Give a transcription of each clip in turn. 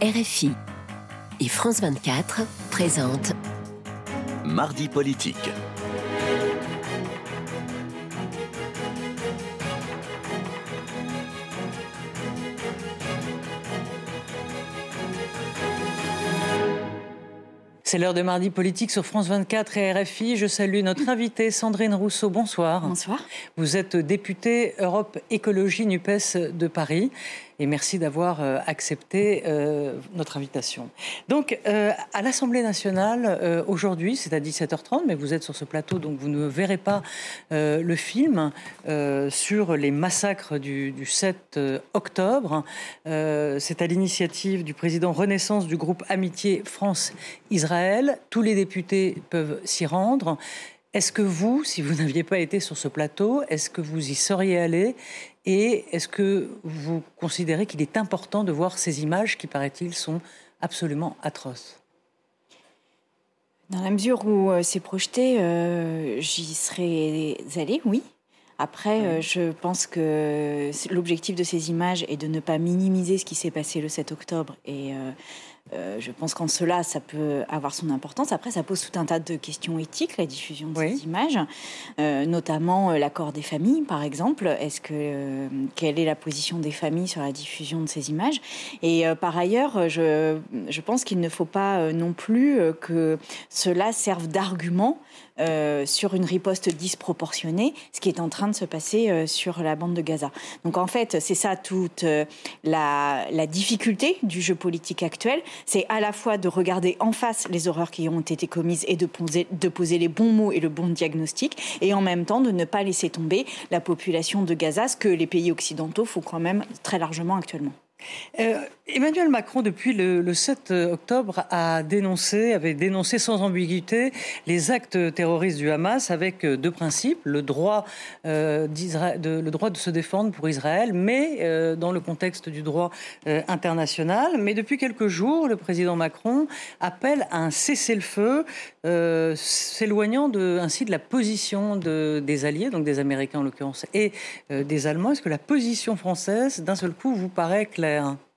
RFI et France 24 présentent Mardi politique. C'est l'heure de mardi politique sur France 24 et RFI. Je salue notre invitée Sandrine Rousseau. Bonsoir. Bonsoir. Vous êtes députée Europe Écologie NUPES de Paris et merci d'avoir euh, accepté euh, notre invitation. Donc, euh, à l'Assemblée nationale, aujourd'hui, c'est à 17h30, mais vous êtes sur ce plateau, donc vous ne verrez pas le film sur les massacres du, du 7 octobre. c'est à l'initiative du président Renaissance du groupe Amitié France-Israël. Tous les députés peuvent s'y rendre. Est-ce que vous, si vous n'aviez pas été sur ce plateau, est-ce que vous y seriez allé Et est-ce que vous considérez qu'il est important de voir ces images qui, paraît-il, sont absolument atroces? Dans la mesure où euh, c'est projeté, euh, j'y serais allée, oui. Après, euh, je pense que l'objectif de ces images est de ne pas minimiser ce qui s'est passé le 7 octobre et euh, je pense qu'en cela, ça peut avoir son importance. Après, ça pose tout un tas de questions éthiques, la diffusion de ces images, euh, notamment euh, l'accord des familles, par exemple. Est-ce que quelle est la position des familles sur la diffusion de ces images? Et par ailleurs, je, je pense qu'il ne faut pas non plus que cela serve d'argument euh, sur une riposte disproportionnée, ce qui est en train de se passer euh, sur la bande de Gaza. Donc en fait, c'est ça toute euh, la, difficulté du jeu politique actuel, c'est à la fois de regarder en face les horreurs qui ont été commises et de poser, de poser les bons mots et le bon diagnostic, et en même temps de ne pas laisser tomber la population de Gaza, ce que les pays occidentaux font quand même très largement actuellement. Euh, Emmanuel Macron, depuis le, 7 octobre, avait dénoncé sans ambiguïté les actes terroristes du Hamas avec euh, deux principes le droit, euh, de, le droit de se défendre pour Israël, mais dans le contexte du droit international. Mais depuis quelques jours, le président Macron appelle à un cessez-le-feu, s'éloignant ainsi de la position de, des alliés, donc des Américains en l'occurrence, et des Allemands. Est-ce que la position française, d'un seul coup, vous paraît claire? Leclerc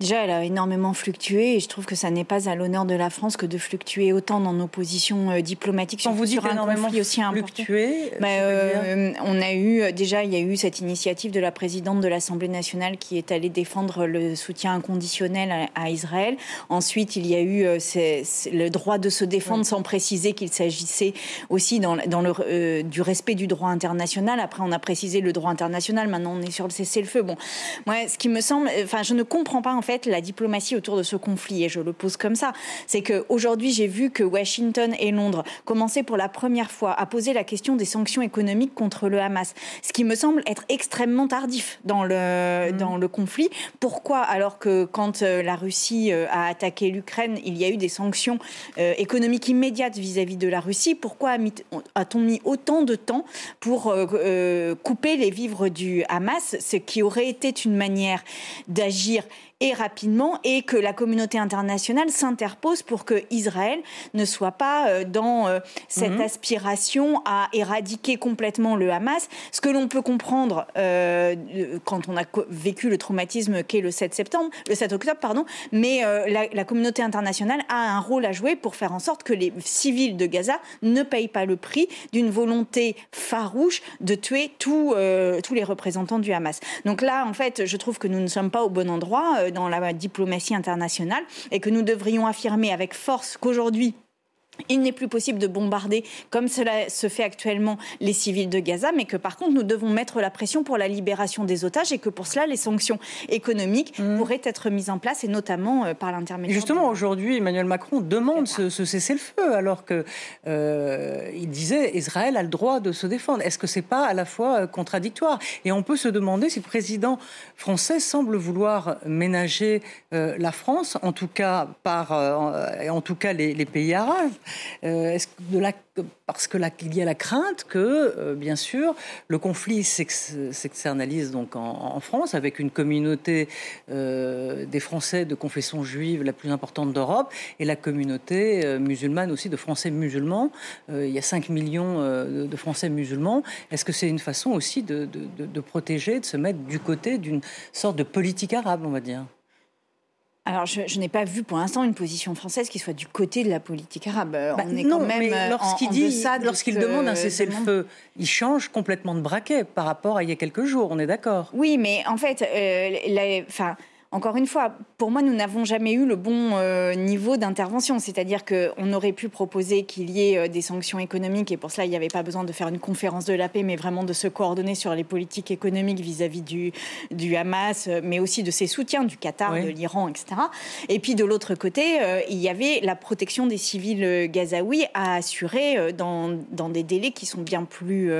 Déjà, elle a énormément fluctué et je trouve que ça n'est pas à l'honneur de la France que de fluctuer autant dans nos positions euh, diplomatiques Quand vous dites un énormément aussi fluctué, bah, euh, on a eu euh, déjà il y a eu cette initiative de la présidente de l'Assemblée nationale qui est allée défendre le soutien inconditionnel à, Israël. Ensuite, il y a eu le droit de se défendre sans préciser qu'il s'agissait aussi dans, dans le, du respect du droit international. Après, on a précisé le droit international. Maintenant, on est sur le cessez-le-feu. Bon, moi, ce qui me semble, enfin, je ne comprends pas en fait la diplomatie autour de ce conflit, et je le pose comme ça, c'est qu'aujourd'hui j'ai vu que Washington et Londres commençaient pour la première fois à poser la question des sanctions économiques contre le Hamas, ce qui me semble être extrêmement tardif dans le, mmh. dans le conflit. Pourquoi alors que quand euh, la Russie euh, a attaqué l'Ukraine, il y a eu des sanctions euh, économiques immédiates vis-à-vis de la Russie? Pourquoi a-t-on mis autant de temps pour couper les vivres du Hamas, ce qui aurait été une manière d'agir? Et rapidement et que la communauté internationale s'interpose pour que Israël ne soit pas euh, dans euh, cette mhm. aspiration à éradiquer complètement le Hamas. Ce que l'on peut comprendre euh, quand on a vécu le traumatisme qu'est le 7 septembre, le 7 octobre, pardon, mais la, la, communauté internationale a un rôle à jouer pour faire en sorte que les civils de Gaza ne payent pas le prix d'une volonté farouche de tuer tous, tous les représentants du Hamas. Donc là, en fait, je trouve que nous ne sommes pas au bon endroit dans la diplomatie internationale et que nous devrions affirmer avec force qu'aujourd'hui, il n'est plus possible de bombarder, comme cela se fait actuellement, les civils de Gaza, mais que par contre, nous devons mettre la pression pour la libération des otages et que pour cela, les sanctions économiques mmh. pourraient être mises en place, et notamment euh, par l'intermédiaire. Justement, aujourd'hui, Emmanuel Macron demande ce, cessez-le-feu, alors qu'il euh, disait Israël a le droit de se défendre. Est-ce que c'est pas à la fois euh, contradictoire? Et on peut se demander si le président français semble vouloir ménager la France, en tout cas par, en tout cas les pays arabes. Euh, est-ce parce que là, il y a la crainte que, euh, bien sûr, le conflit s'externalise donc en, France avec une communauté euh, des Français de confession juive la plus importante d'Europe et la communauté musulmane aussi de Français musulmans. il y a 5 millions de, Français musulmans. Est-ce que c'est une façon aussi de protéger, de se mettre du côté d'une sorte de politique arabe, on va dire? Alors, je, n'ai pas vu pour l'instant une position française qui soit du côté de la politique arabe. Bah, on est non, quand même mais lorsqu'il dit, lorsqu'il demande un cessez-le-feu, il change complètement de braquet par rapport à il y a quelques jours. On est d'accord. Oui, mais en fait, euh, enfin encore une fois, pour moi, nous n'avons jamais eu le bon euh, niveau d'intervention. C'est-à-dire qu'on aurait pu proposer qu'il y ait euh, des sanctions économiques, et pour cela, il n'y avait pas besoin de faire une conférence de la paix, mais vraiment de se coordonner sur les politiques économiques vis-à-vis du, du, Hamas, euh, mais aussi de ses soutiens, du Qatar, de l'Iran, etc. Et puis de l'autre côté, il y avait la protection des civils gazaouis à assurer dans, dans, des délais qui sont bien plus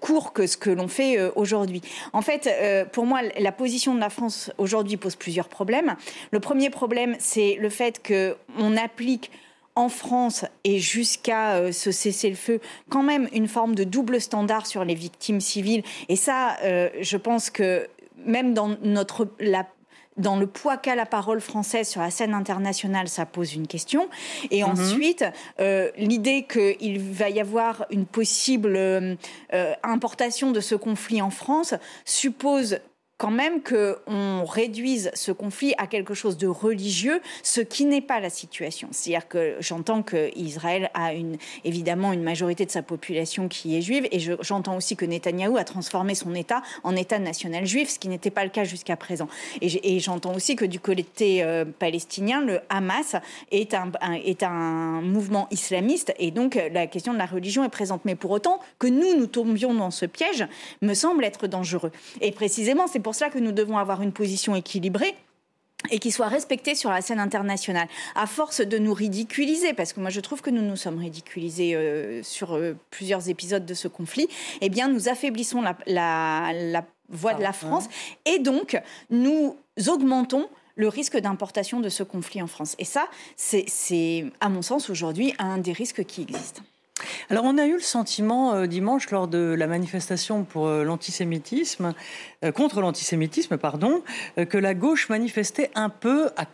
courts que ce que l'on fait aujourd'hui. En fait, pour moi, la position de la France aujourd'hui, pose plusieurs problèmes. Le premier problème, c'est le fait qu'on applique en France et jusqu'à euh, ce cessez-le-feu, quand même une forme de double standard sur les victimes civiles. Et ça, euh, je pense que même dans notre la dans le poids qu'a la parole française sur la scène internationale, ça pose une question. Et mhm. ensuite, euh, l'idée qu'il va y avoir une possible importation de ce conflit en France suppose quand même qu'on réduise ce conflit à quelque chose de religieux, ce qui n'est pas la situation. C'est-à-dire que j'entends qu'Israël a évidemment une majorité de sa population qui est juive, et j'entends aussi que Netanyahou a transformé son État en État national juif, ce qui n'était pas le cas jusqu'à présent. Et j'entends aussi que du côté euh, palestinien, le Hamas est un, est un mouvement islamiste, et donc la question de la religion est présente. Mais pour autant, que nous, nous tombions dans ce piège, me semble être dangereux. Et précisément, c'est pour cela que nous devons avoir une position équilibrée et qui soit respectée sur la scène internationale. À force de nous ridiculiser, parce que moi je trouve que nous nous sommes ridiculisés euh, sur euh, plusieurs épisodes de ce conflit, eh bien nous affaiblissons la, la voix de la France et donc nous augmentons le risque d'importation de ce conflit en France. Et ça, c'est à mon sens aujourd'hui un des risques qui existent. Alors on a eu le sentiment euh, dimanche lors de la manifestation pour euh, l'antisémitisme, euh, contre l'antisémitisme, pardon, que la gauche manifestait un peu à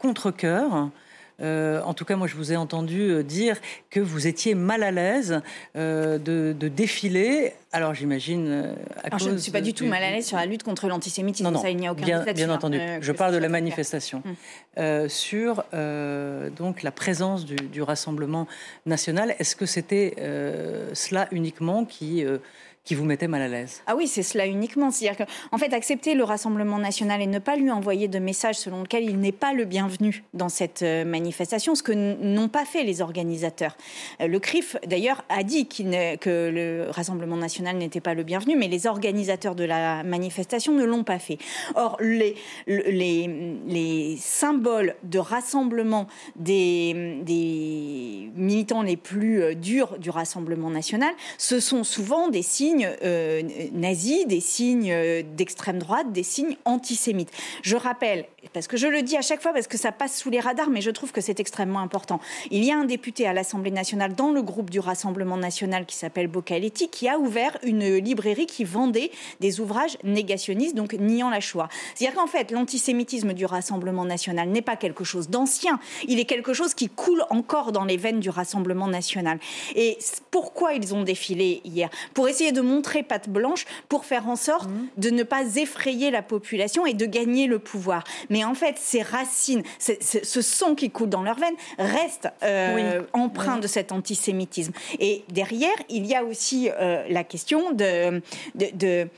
contre-cœur. en tout cas, moi, je vous ai entendu dire que vous étiez mal à l'aise de, défiler. Alors, j'imagine. je ne suis pas du tout mal à l'aise sur la lutte contre l'antisémitisme. Non, non, ça, il n'y a aucun bien, bien entendu. je parle de la manifestation hum. sur donc la présence du, du Rassemblement national. Est-ce que c'était cela uniquement qui qui vous mettait mal à l'aise Ah oui, c'est cela uniquement. C'est-à-dire qu'en fait, accepter le Rassemblement national et ne pas lui envoyer de message selon lequel il n'est pas le bienvenu dans cette euh, manifestation, ce que n'ont pas fait les organisateurs. Euh, le CRIF, d'ailleurs, a dit que le Rassemblement national n'était pas le bienvenu, mais les organisateurs de la manifestation ne l'ont pas fait. Or, les, les, les symboles de rassemblement des, des militants les plus euh, durs du Rassemblement national, ce sont souvent des signes euh, nazis, des signes euh, d'extrême droite, des signes antisémites. Je rappelle, parce que je le dis à chaque fois, parce que ça passe sous les radars, mais je trouve que c'est extrêmement important. Il y a un député à l'Assemblée nationale dans le groupe du Rassemblement national qui s'appelle Bocaletti, qui a ouvert une librairie qui vendait des ouvrages négationnistes, donc niant la Shoah. C'est-à-dire qu'en fait, l'antisémitisme du Rassemblement national n'est pas quelque chose d'ancien, il est quelque chose qui coule encore dans les veines du Rassemblement national. Et pourquoi ils ont défilé hier? Pour essayer de montrer patte blanche pour faire en sorte mmh. de ne pas effrayer la population et de gagner le pouvoir. Mais en fait, ces racines, ce sang qui coule dans leurs veines reste euh, empreint de cet antisémitisme. Et derrière, il y a aussi euh, la question de, de,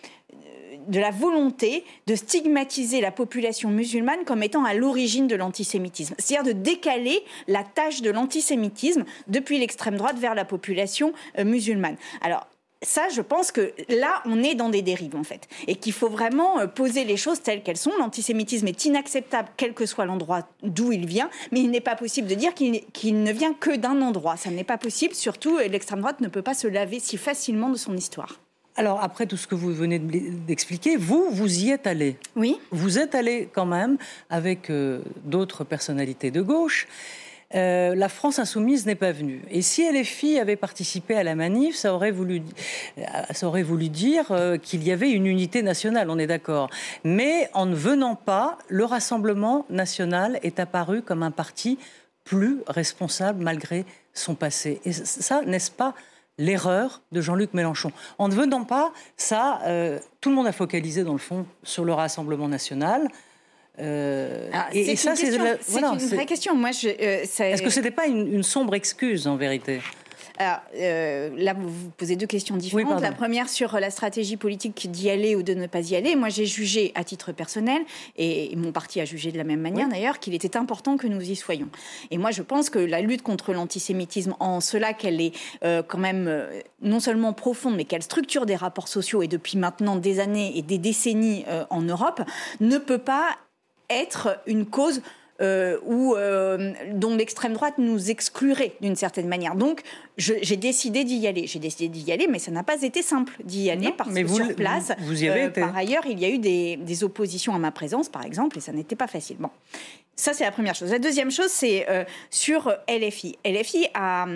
de la volonté de stigmatiser la population musulmane comme étant à l'origine de l'antisémitisme. C'est-à-dire de décaler la tâche de l'antisémitisme depuis l'extrême droite vers la population euh, musulmane. Alors, ça, je pense que là, on est dans des dérives, en fait. Et qu'il faut vraiment euh, poser les choses telles qu'elles sont. L'antisémitisme est inacceptable, quel que soit l'endroit d'où il vient, mais il n'est pas possible de dire qu'il ne vient que d'un endroit. Ça n'est pas possible, surtout euh, l'extrême droite ne peut pas se laver si facilement de son histoire. Alors, après tout ce que vous venez d'expliquer, vous, vous y êtes allé. Oui. Vous êtes allé quand même avec euh, d'autres personnalités de gauche. Euh, la France insoumise n'est pas venue. Et si LFI avait participé à la manif, ça aurait voulu, euh, ça aurait voulu dire euh, qu'il y avait une unité nationale, on est d'accord. Mais en ne venant pas, le Rassemblement national est apparu comme un parti plus responsable malgré son passé. Et ça, n'est-ce pas l'erreur de Jean-Luc Mélenchon? En ne venant pas, ça, tout le monde a focalisé dans le fond sur le Rassemblement national. Et, ça, c'est une vraie question. Moi, Est-ce que ce n'était pas une sombre excuse en vérité? Alors, euh, là, vous vous posez deux questions différentes. la première sur la stratégie politique d'y aller ou de ne pas y aller. Moi, j'ai jugé à titre personnel, et mon parti a jugé de la même manière d'ailleurs, qu'il était important que nous y soyons. Et moi, je pense que la lutte contre l'antisémitisme, en cela qu'elle est euh, quand même euh, non seulement profonde, mais qu'elle structure des rapports sociaux, et depuis maintenant des années et des décennies en Europe, ne peut pas être une cause euh, euh, dont l'extrême droite nous exclurait d'une certaine manière. Donc, j'ai décidé d'y aller. J'ai décidé d'y aller, mais ça n'a pas été simple d'y aller parce que sur place, vous, y avez euh, été. par ailleurs, il y a eu des, oppositions à ma présence, par exemple, et ça n'était pas facile. Bon. Ça, c'est la première chose. La deuxième chose, c'est sur LFI. LFI a,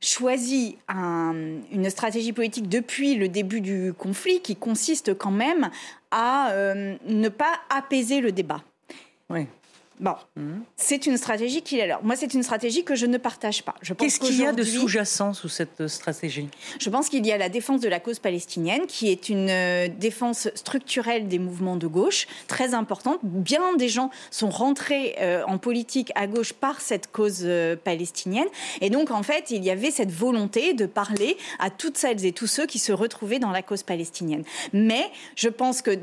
choisi une stratégie politique depuis le début du conflit qui consiste quand même à ne pas apaiser le débat. Oui. Bon, c'est une stratégie qu'il est. Moi, c'est une stratégie que je ne partage pas. Qu'est-ce qu'il y a de sous-jacent sous cette stratégie? Je pense qu'il y a la défense de la cause palestinienne, qui est une euh, défense structurelle des mouvements de gauche, très importante. Bien des gens sont rentrés euh, en politique à gauche par cette cause euh, palestinienne. Et donc, en fait, il y avait cette volonté de parler à toutes celles et tous ceux qui se retrouvaient dans la cause palestinienne. Mais je pense que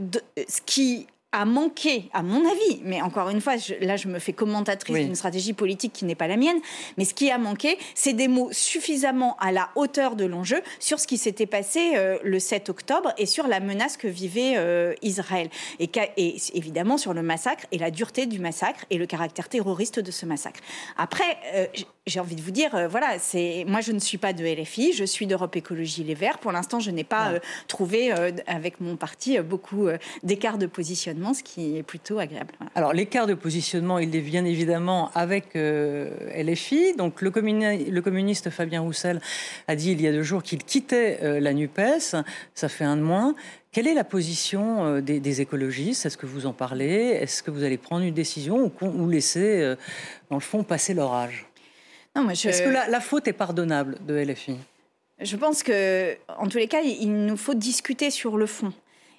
ce qui a manqué, à mon avis, mais encore une fois, là je me fais commentatrice d'une stratégie politique qui n'est pas la mienne, mais ce qui a manqué, c'est des mots suffisamment à la hauteur de l'enjeu sur ce qui s'était passé euh, le 7 octobre et sur la menace que vivait euh, Israël. Et, et, évidemment sur le massacre et la dureté du massacre et le caractère terroriste de ce massacre. Après, euh, j'ai envie de vous dire, voilà, c'est moi je ne suis pas de LFI, je suis d'Europe Écologie Les Verts. Pour l'instant, je n'ai pas trouvé avec mon parti beaucoup d'écart de positionnement ce qui est plutôt agréable. Alors l'écart de positionnement, il est bien évidemment avec euh, LFI. Donc le, le, communiste Fabien Roussel a dit il y a deux jours qu'il quittait euh, la NUPES. Ça fait un de moins. Quelle est la position euh, des, écologistes? Est-ce que vous en parlez? Est-ce que vous allez prendre une décision ou, laisser, dans le fond, passer l'orage? Est-ce que la, la faute est pardonnable de LFI je pense que, en tous les cas, il nous faut discuter sur le fond.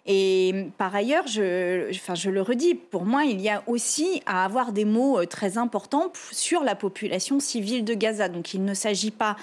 Et par ailleurs, je, enfin, je le redis, pour moi, il y a aussi à avoir des mots euh, très importants sur la population civile de Gaza. Donc il ne s'agit pas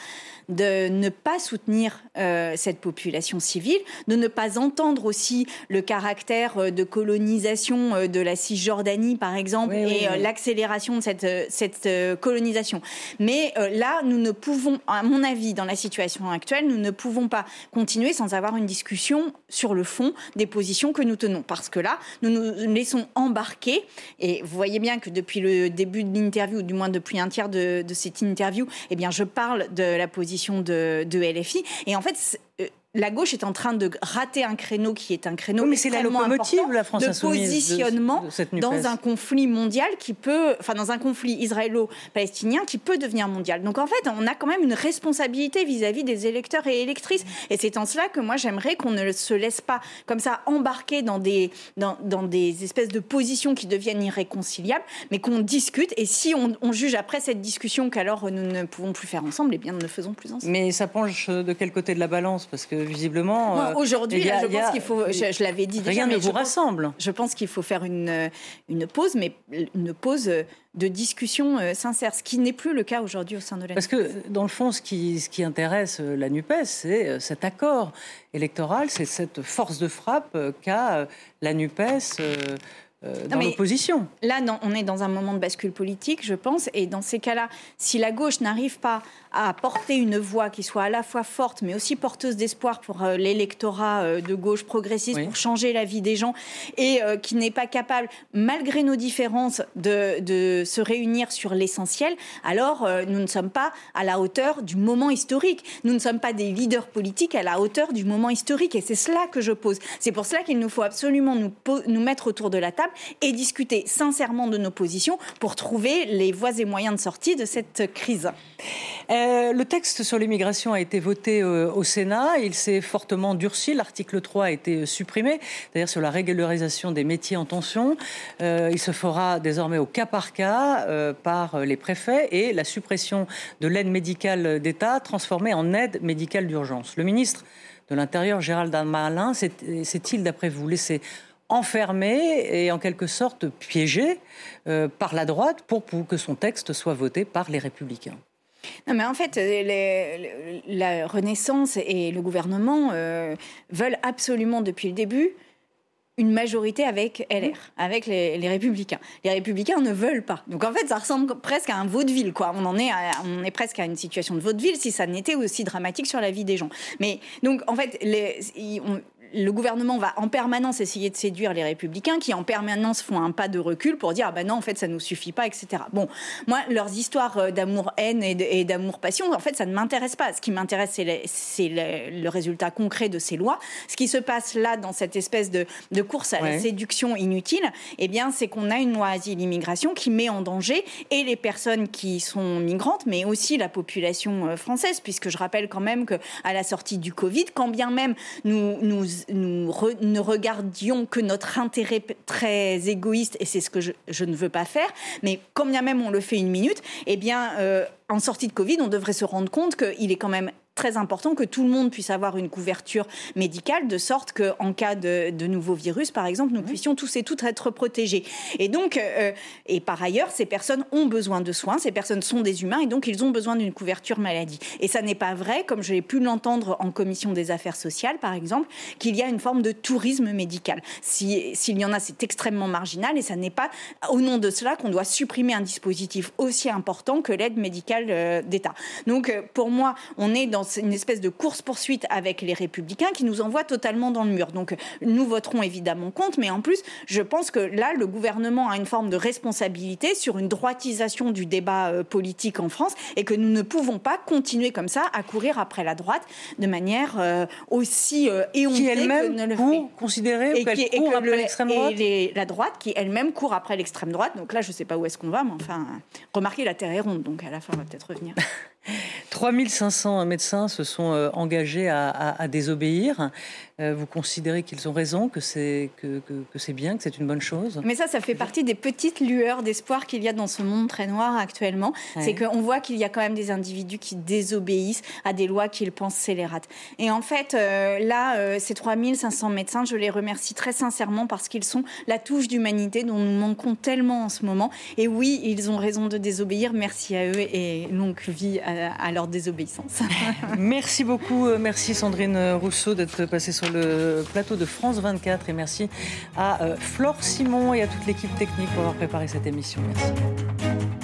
de ne pas soutenir euh, cette population civile, de ne pas entendre aussi le caractère euh, de colonisation de la Cisjordanie, par exemple, et l'accélération de cette, cette colonisation. Mais là, nous ne pouvons, à mon avis, dans la situation actuelle, nous ne pouvons pas continuer sans avoir une discussion sur le fond des position que nous tenons. Parce que là, nous nous laissons embarquer. Et vous voyez bien que depuis le début de l'interview, ou du moins depuis un tiers de, cette interview, eh bien, je parle de la position de, de LFI. Et en fait, la gauche est en train de rater un créneau qui est un créneau mais c'est la locomotive la France de positionnement dans un conflit mondial qui peut enfin dans un conflit israélo-palestinien qui peut devenir mondial. Donc en fait, on a quand même une responsabilité vis-à-vis des électeurs et électrices et c'est en cela que moi j'aimerais qu'on ne se laisse pas comme ça embarquer dans des dans, des espèces de positions qui deviennent irréconciliables, mais qu'on discute et si on, juge après cette discussion qu'alors nous ne pouvons plus faire ensemble, eh bien ne le faisons plus ensemble. Mais ça penche de quel côté de la balance? Parce que visiblement. Euh, aujourd'hui, je pense qu'il faut. Je, l'avais dit déjà. Rien ne vous rassemble. je pense qu'il faut faire une, une pause, mais une pause de discussion euh, sincère, ce qui n'est plus le cas aujourd'hui au sein de la Parce que, dans le fond, ce qui, ce qui intéresse euh, la NUPES, c'est cet accord électoral, c'est cette force de frappe qu'a la NUPES euh, dans l'opposition. Là, non, on est dans un moment de bascule politique, je pense, et dans ces cas-là, si la gauche n'arrive pas à porter une voix qui soit à la fois forte, mais aussi porteuse d'espoir pour euh, l'électorat euh, de gauche progressiste, pour changer la vie des gens, et qui n'est pas capable, malgré nos différences, de, de se réunir sur l'essentiel, alors nous ne sommes pas à la hauteur du moment historique. Nous ne sommes pas des leaders politiques à la hauteur du moment historique, et c'est cela que je pose. C'est pour cela qu'il nous faut absolument nous, nous mettre autour de la table et discuter sincèrement de nos positions pour trouver les voies et moyens de sortie de cette crise. Euh, le texte sur l'immigration a été voté euh, au Sénat. Il s'est fortement durci. L'article 3 a été supprimé, d'ailleurs sur la régularisation des métiers en tension. Euh, il se fera désormais au cas par cas par les préfets et la suppression de l'aide médicale d'État transformée en aide médicale d'urgence. Le ministre de l'Intérieur, Gérald Darmanin, s'est-il, d'après vous, laissé enfermé et en quelque sorte piégé par la droite pour que son texte soit voté par les républicains. Non, mais en fait, la Renaissance et le gouvernement euh, veulent absolument depuis le début une majorité avec LR, avec les, Républicains. Les Républicains ne veulent pas. Donc en fait, ça ressemble presque à un vaudeville, quoi. On en est, on est presque à une situation de vaudeville si ça n'était aussi dramatique sur la vie des gens. Mais donc en fait, les, le gouvernement va en permanence essayer de séduire les républicains qui en permanence font un pas de recul pour dire ah ben non en fait ça nous suffit pas etc. Bon moi leurs histoires euh, d'amour-haine et d'amour-passion en fait ça ne m'intéresse pas. Ce qui m'intéresse c'est le, résultat concret de ces lois. Ce qui se passe là dans cette espèce de, course à la séduction inutile, eh bien c'est qu'on a une loi asile-immigration qui met en danger et les personnes qui sont migrantes mais aussi la population euh, française puisque je rappelle quand même que à la sortie du Covid quand bien même nous nous nous ne regardions que notre intérêt très égoïste, et c'est ce que je, ne veux pas faire, mais quand bien même on le fait une minute, eh bien, euh, en sortie de Covid, on devrait se rendre compte qu'il est quand même très important que tout le monde puisse avoir une couverture médicale, de sorte qu'en cas de, de nouveaux virus, par exemple, nous puissions tous et toutes être protégés. Et donc, euh, et par ailleurs, ces personnes ont besoin de soins, ces personnes sont des humains, et donc ils ont besoin d'une couverture maladie. Et ça n'est pas vrai, comme j'ai pu l'entendre en commission des affaires sociales, par exemple, qu'il y a une forme de tourisme médical. S'il y en a, c'est extrêmement marginal, et ça n'est pas au nom de cela qu'on doit supprimer un dispositif aussi important que l'aide médicale euh, d'État. Donc, euh, pour moi, on est dans une espèce de course-poursuite avec les républicains qui nous envoie totalement dans le mur. Donc nous voterons évidemment contre, mais en plus, je pense que là, le gouvernement a une forme de responsabilité sur une droitisation du débat euh, politique en France et que nous ne pouvons pas continuer comme ça à courir après la droite de manière euh, aussi euh, éhontée qui elle-même ne le fait. considérer et qui, court après l'extrême droite et la droite qui elle-même court après l'extrême droite. Donc là, je ne sais pas où est-ce qu'on va, mais enfin, remarquez, la Terre est ronde, donc à la fin, on va peut-être revenir. 3500 médecins se sont euh, engagés à, désobéir. Euh, vous considérez qu'ils ont raison, que c'est que, c'est bien, que c'est une bonne chose? Mais ça, ça fait partie des petites lueurs d'espoir qu'il y a dans ce monde très noir actuellement. C'est qu'on voit qu'il y a quand même des individus qui désobéissent à des lois qu'ils pensent scélérates. Et en fait, euh, là, ces 3500 médecins, je les remercie très sincèrement parce qu'ils sont la touche d'humanité dont nous manquons tellement en ce moment. Et oui, ils ont raison de désobéir. Merci à eux et longue vie à à, leur désobéissance. merci beaucoup, euh, merci Sandrine Rousseau d'être passée sur le plateau de France 24 et merci à euh, Flore Simon et à toute l'équipe technique pour avoir préparé cette émission. Merci.